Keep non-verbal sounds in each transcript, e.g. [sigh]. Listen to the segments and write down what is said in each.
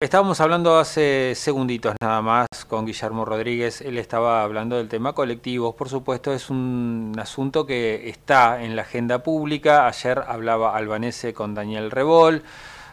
Estábamos hablando hace segunditos nada más con Guillermo Rodríguez, él estaba hablando del tema colectivos, por supuesto es un asunto que está en la agenda pública, ayer hablaba Albanese con Daniel Rebol,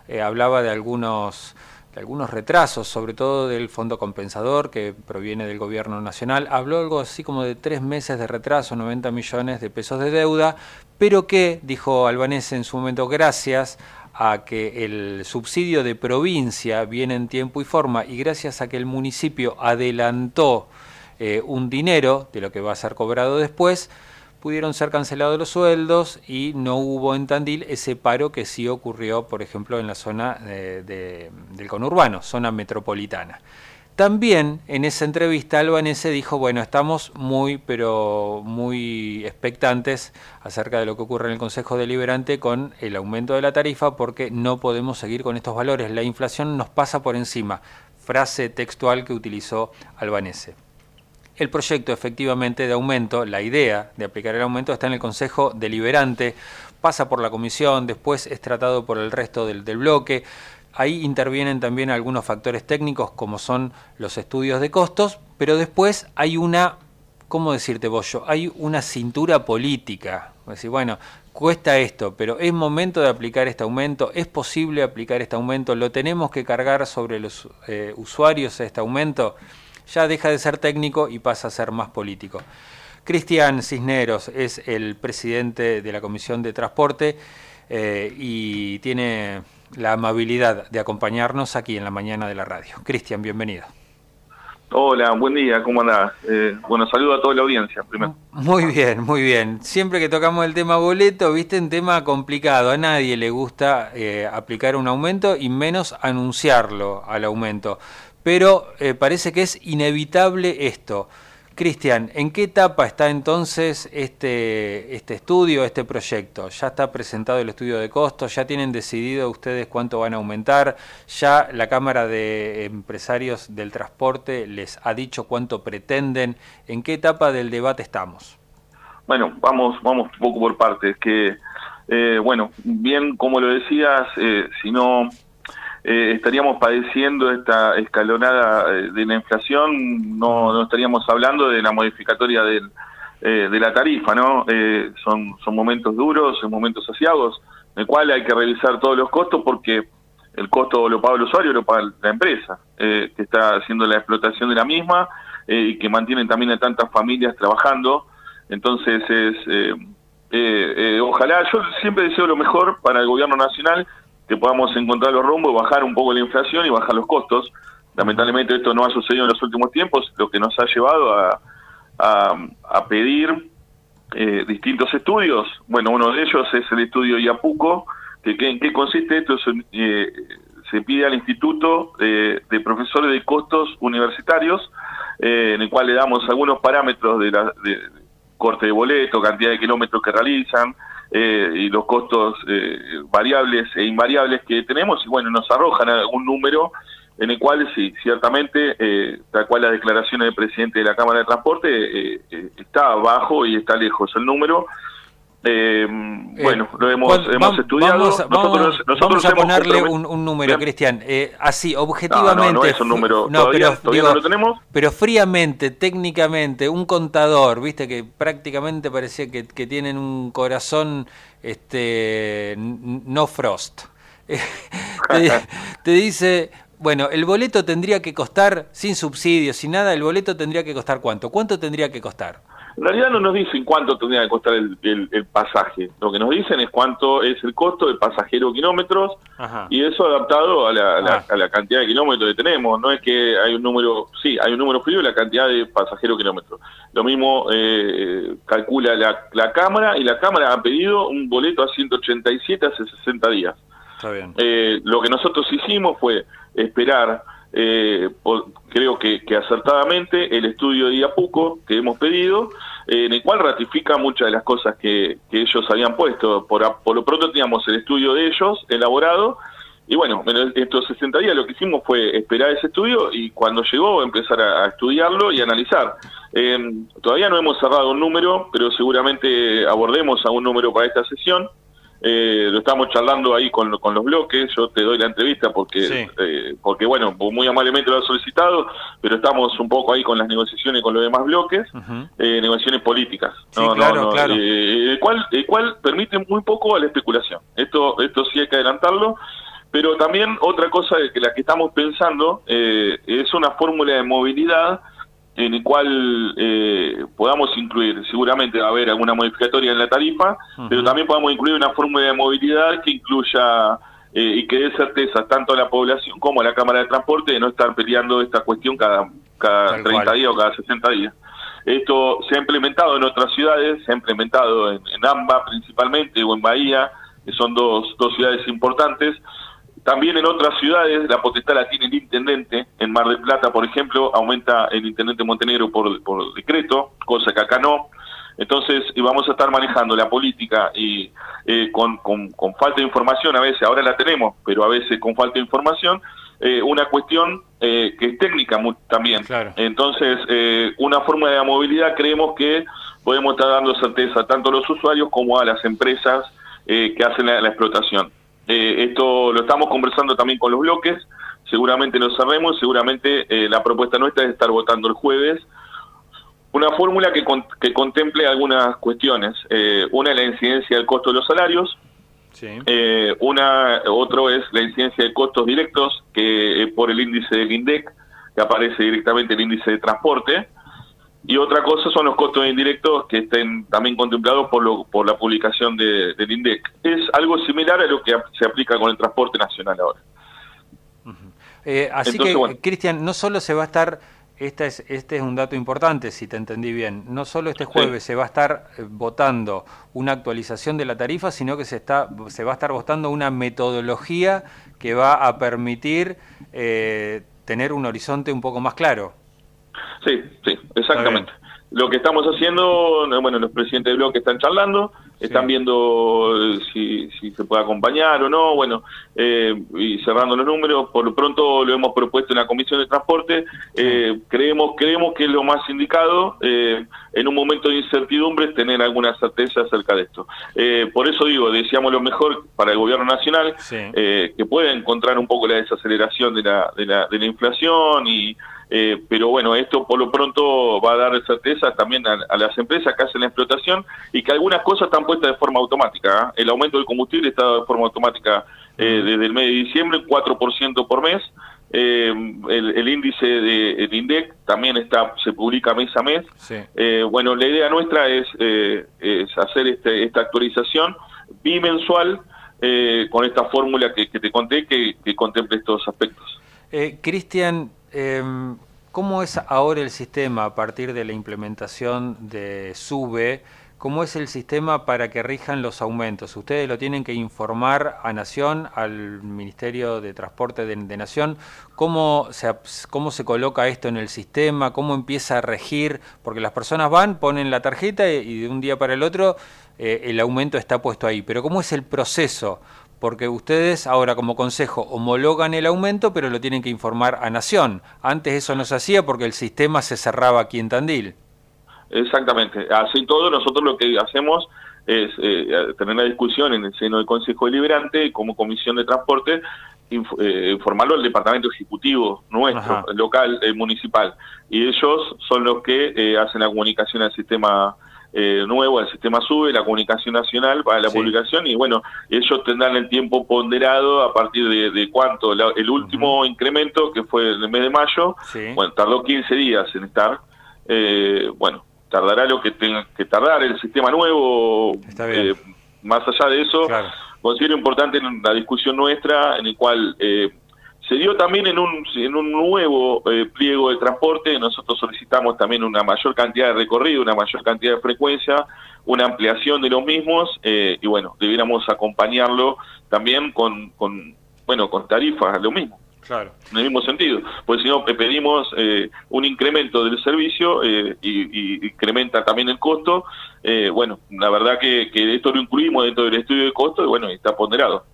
eh, hablaba de algunos, de algunos retrasos, sobre todo del fondo compensador que proviene del gobierno nacional, habló algo así como de tres meses de retraso, 90 millones de pesos de deuda, pero que, dijo Albanese en su momento, gracias a que el subsidio de provincia viene en tiempo y forma y gracias a que el municipio adelantó eh, un dinero de lo que va a ser cobrado después, pudieron ser cancelados los sueldos y no hubo en Tandil ese paro que sí ocurrió, por ejemplo, en la zona del conurbano, zona metropolitana. También en esa entrevista Albanese dijo, bueno, estamos muy, pero muy expectantes acerca de lo que ocurre en el Consejo Deliberante con el aumento de la tarifa porque no podemos seguir con estos valores. La inflación nos pasa por encima. Frase textual que utilizó Albanese. El proyecto efectivamente de aumento, la idea de aplicar el aumento está en el Consejo Deliberante, pasa por la comisión, después es tratado por el resto del, del bloque. Ahí intervienen también algunos factores técnicos como son los estudios de costos, pero después hay una, ¿cómo decirte Bollo? Hay una cintura política. Decir, bueno, cuesta esto, pero es momento de aplicar este aumento, es posible aplicar este aumento, lo tenemos que cargar sobre los eh, usuarios este aumento, ya deja de ser técnico y pasa a ser más político. Cristian Cisneros es el presidente de la Comisión de Transporte eh, y tiene la amabilidad de acompañarnos aquí en la mañana de la radio. Cristian, bienvenido. Hola, buen día, ¿cómo andás? Eh, bueno, saludo a toda la audiencia primero. Muy bien, muy bien. Siempre que tocamos el tema boleto, viste, un tema complicado. A nadie le gusta eh, aplicar un aumento y menos anunciarlo al aumento. Pero eh, parece que es inevitable esto. Cristian, ¿en qué etapa está entonces este, este estudio, este proyecto? ¿Ya está presentado el estudio de costos? ¿Ya tienen decidido ustedes cuánto van a aumentar? ¿Ya la Cámara de Empresarios del Transporte les ha dicho cuánto pretenden? ¿En qué etapa del debate estamos? Bueno, vamos, vamos un poco por partes. Que, eh, bueno, bien como lo decías, eh, si no eh, estaríamos padeciendo esta escalonada eh, de la inflación, no, no estaríamos hablando de la modificatoria del, eh, de la tarifa, ¿no? son, son momentos duros, son momentos saciados, en el cual hay que revisar todos los costos porque el costo lo paga el usuario, lo paga la empresa, que está haciendo la explotación de la misma y que mantienen también a tantas familias trabajando. Entonces, es, ojalá, yo siempre deseo lo mejor para el gobierno nacional, que podamos encontrar los rumbos, bajar un poco la inflación y bajar los costos. Lamentablemente esto no ha sucedido en los últimos tiempos, lo que nos ha llevado a, a, pedir eh, distintos estudios. Bueno, uno de ellos es el estudio IAPUCO, que, ¿en qué consiste esto? Eh, se pide al Instituto de, Profesores de Costos Universitarios, eh, en el cual le damos algunos parámetros de, la, de corte de boleto, cantidad de kilómetros que realizan, eh, y los costos eh, variables e invariables que tenemos y bueno, nos arrojan algún número en el cual sí, ciertamente, eh, tal cual la declaración del presidente de la Cámara de Transporte eh, está bajo y está lejos el número, eh, bueno, lo hemos, hemos estudiado. Vamos, nosotros, vamos a ponerle un, número, Cristian. Eh, así, objetivamente. No, no, es un número. todavía, pero, no lo tenemos. Pero fríamente, técnicamente, un contador, viste que prácticamente parecía que, que tienen un corazón este no frost. [laughs] te, te dice, bueno, el boleto tendría que costar, sin subsidio, sin nada, el boleto tendría que costar cuánto. ¿Cuánto tendría que costar? En realidad no nos dicen cuánto tendría que costar el, el, pasaje. Lo que nos dicen es cuánto es el costo del pasajero kilómetros y eso adaptado a la, ah. a la, cantidad de kilómetros que tenemos. No es que hay un número, sí, hay un número frío y la cantidad de pasajero kilómetros. Lo mismo eh, calcula la, la Cámara y la Cámara ha pedido un boleto a 187 hace 60 días. Está bien. Eh, lo que nosotros hicimos fue esperar eh, creo que, acertadamente, el estudio de IAPUCO que hemos pedido, eh, en el cual ratifica muchas de las cosas que, ellos habían puesto. Por, lo pronto teníamos el estudio de ellos elaborado, y bueno, en estos 60 días lo que hicimos fue esperar ese estudio y cuando llegó empezar a, estudiarlo y analizar. Eh, todavía no hemos cerrado un número, pero seguramente abordemos a un número para esta sesión. Eh, lo estamos charlando ahí con, con, los bloques, yo te doy la entrevista porque, eh, porque bueno, muy amablemente lo ha solicitado, pero estamos un poco ahí con las negociaciones con los demás bloques, eh, negociaciones políticas, no, claro, claro. el, cual, el cual permite muy poco a la especulación. Esto, esto sí hay que adelantarlo. Pero también otra cosa que la que estamos pensando es una fórmula de movilidad en el cual eh, podamos incluir, seguramente va a haber alguna modificatoria en la tarifa, pero también podamos incluir una fórmula de movilidad que incluya eh, y que dé certeza tanto a la población como a la Cámara de Transporte de no estar peleando esta cuestión cada, cada 30 días o cada 60 días. Esto se ha implementado en otras ciudades, se ha implementado en, en AMBA principalmente o en Bahía, que son dos, dos ciudades importantes, también en otras ciudades la potestad la tiene el intendente. En Mar del Plata, por ejemplo, aumenta el intendente Montenegro por, por decreto, cosa que acá no. Entonces vamos a estar manejando la política y eh, con, con, falta de información, a veces, ahora la tenemos, pero a veces con falta de información, eh, una cuestión eh, que es técnica también. Entonces, una forma de movilidad creemos que podemos estar dando certeza tanto a los usuarios como a las empresas que hacen la explotación. Eh, esto lo estamos conversando también con los bloques, seguramente lo sabemos, seguramente eh, la propuesta nuestra es estar votando el jueves. Una fórmula que, que contemple algunas cuestiones. Eh, una es la incidencia del costo de los salarios, una otro es la incidencia de costos directos que por el índice del INDEC, que aparece directamente el índice de transporte, y otra cosa son los costos indirectos que estén también contemplados por, lo, por la publicación de, del INDEC. Es algo similar a lo que se aplica con el transporte nacional ahora. Eh, así que, Cristian, no solo se va a estar, este es, este es un dato importante, si te entendí bien, no solo este jueves se va a estar eh, votando una actualización de la tarifa, sino que se, está, se va a estar votando una metodología que va a permitir eh, tener un horizonte un poco más claro. Sí, sí, exactamente. Lo que estamos haciendo, bueno, los presidentes del bloque están charlando, están viendo eh, si, si, se puede acompañar o no, bueno, eh, y cerrando los números, por lo pronto lo hemos propuesto en la Comisión de Transporte, eh, creemos, creemos que es lo más indicado en un momento de incertidumbre tener alguna certeza acerca de esto. por eso digo, decíamos lo mejor para el gobierno nacional, que pueda encontrar un poco la desaceleración de la, de la, de la inflación y eh, pero bueno, esto por lo pronto va a dar certeza también a, las empresas que hacen la explotación y que algunas cosas están puestas de forma automática. ¿eh? El aumento del combustible está de forma automática eh, desde el mes de diciembre, 4% por mes. El, índice del INDEC también está se publica mes a mes. bueno, la idea nuestra es, es hacer este, esta actualización bimensual con esta fórmula que, te conté que, que contemple estos aspectos. Cristian, Em, ¿cómo es ahora el sistema a partir de la implementación de SUBE? ¿Cómo es el sistema para que rijan los aumentos? Ustedes lo tienen que informar a Nación, al Ministerio de Transporte de, Nación. ¿Cómo se, ¿Cómo se coloca esto en el sistema? ¿Cómo empieza a regir? Porque las personas van, ponen la tarjeta y, de un día para el otro eh, el aumento está puesto ahí. Pero ¿cómo es el proceso? Porque ustedes ahora como consejo homologan el aumento, pero lo tienen que informar a Nación. Antes eso no se hacía porque el sistema se cerraba aquí en Tandil. Exactamente. Así todo, nosotros lo que hacemos es eh, tener la discusión en el seno del Consejo Deliberante como Comisión de Transporte, eh, informarlo al Departamento Ejecutivo nuestro, local, eh, municipal. Y ellos son los que hacen la comunicación al sistema eh, nuevo, el sistema sube, la comunicación nacional para la publicación y bueno, ellos tendrán el tiempo ponderado a partir de, cuánto, el último incremento que fue en el mes de mayo, bueno, tardó 15 días en estar, eh, bueno, tardará lo que tenga que tardar el sistema nuevo, eh, más allá de eso, considero importante la discusión nuestra en el cual eh, se dio también en un, en un nuevo eh, pliego de transporte, nosotros solicitamos también una mayor cantidad de recorrido, una mayor cantidad de frecuencia, una ampliación de los mismos, eh, y bueno, debiéramos acompañarlo también con, con, bueno, con tarifas, lo mismo. Claro. En el mismo sentido, pues si no pedimos eh, un incremento del servicio y, y, incrementa también el costo, bueno, la verdad que, que esto lo incluimos dentro del estudio de costo y bueno, está ponderado.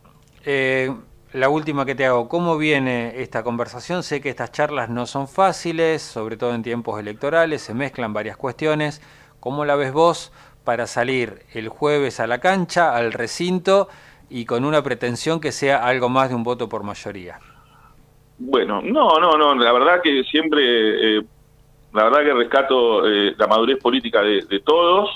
La última que te hago, ¿cómo viene esta conversación? Sé que estas charlas no son fáciles, sobre todo en tiempos electorales, se mezclan varias cuestiones. ¿Cómo la ves vos? para salir el jueves a la cancha, al recinto y con una pretensión que sea algo más de un voto por mayoría? Bueno, no, no, no, la verdad que siempre, eh, la verdad que rescato eh, la madurez política de, todos,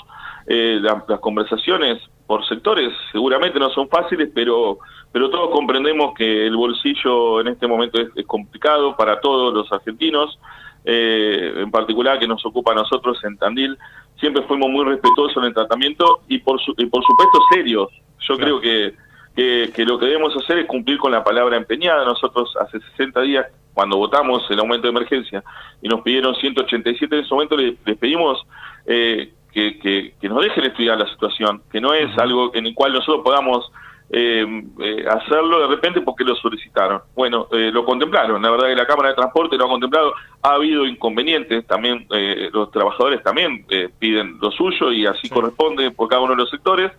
eh, las conversaciones por sectores seguramente no son fáciles, pero pero todos comprendemos que el bolsillo en este momento es, complicado para todos los argentinos, en particular que nos ocupa a nosotros en Tandil, siempre fuimos muy respetuosos en el tratamiento y por, y por supuesto serios. Yo creo que que, lo que debemos hacer es cumplir con la palabra empeñada. Nosotros hace 60 días, cuando votamos el aumento de emergencia y nos pidieron 187, en ese momento les, pedimos eh, que, que, nos dejen estudiar la situación, que no es algo en el cual nosotros podamos eh, eh, hacerlo de repente porque lo solicitaron. Bueno, eh, lo contemplaron, la verdad que la Cámara de Transporte lo ha contemplado, ha habido inconvenientes, también eh, los trabajadores también piden lo suyo y así corresponde por cada uno de los sectores.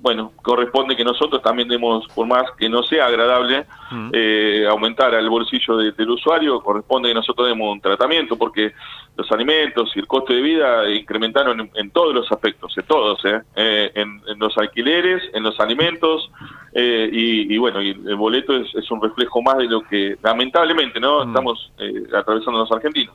bueno, corresponde que nosotros también demos, por más que no sea agradable, mm. aumentar el bolsillo del usuario, corresponde que nosotros demos un tratamiento porque los alimentos y el costo de vida incrementaron en, todos los aspectos, en todos, en los alquileres, en los alimentos, eh, y, bueno, y el boleto es, un reflejo más de lo que lamentablemente no mm. estamos eh, atravesando los argentinos.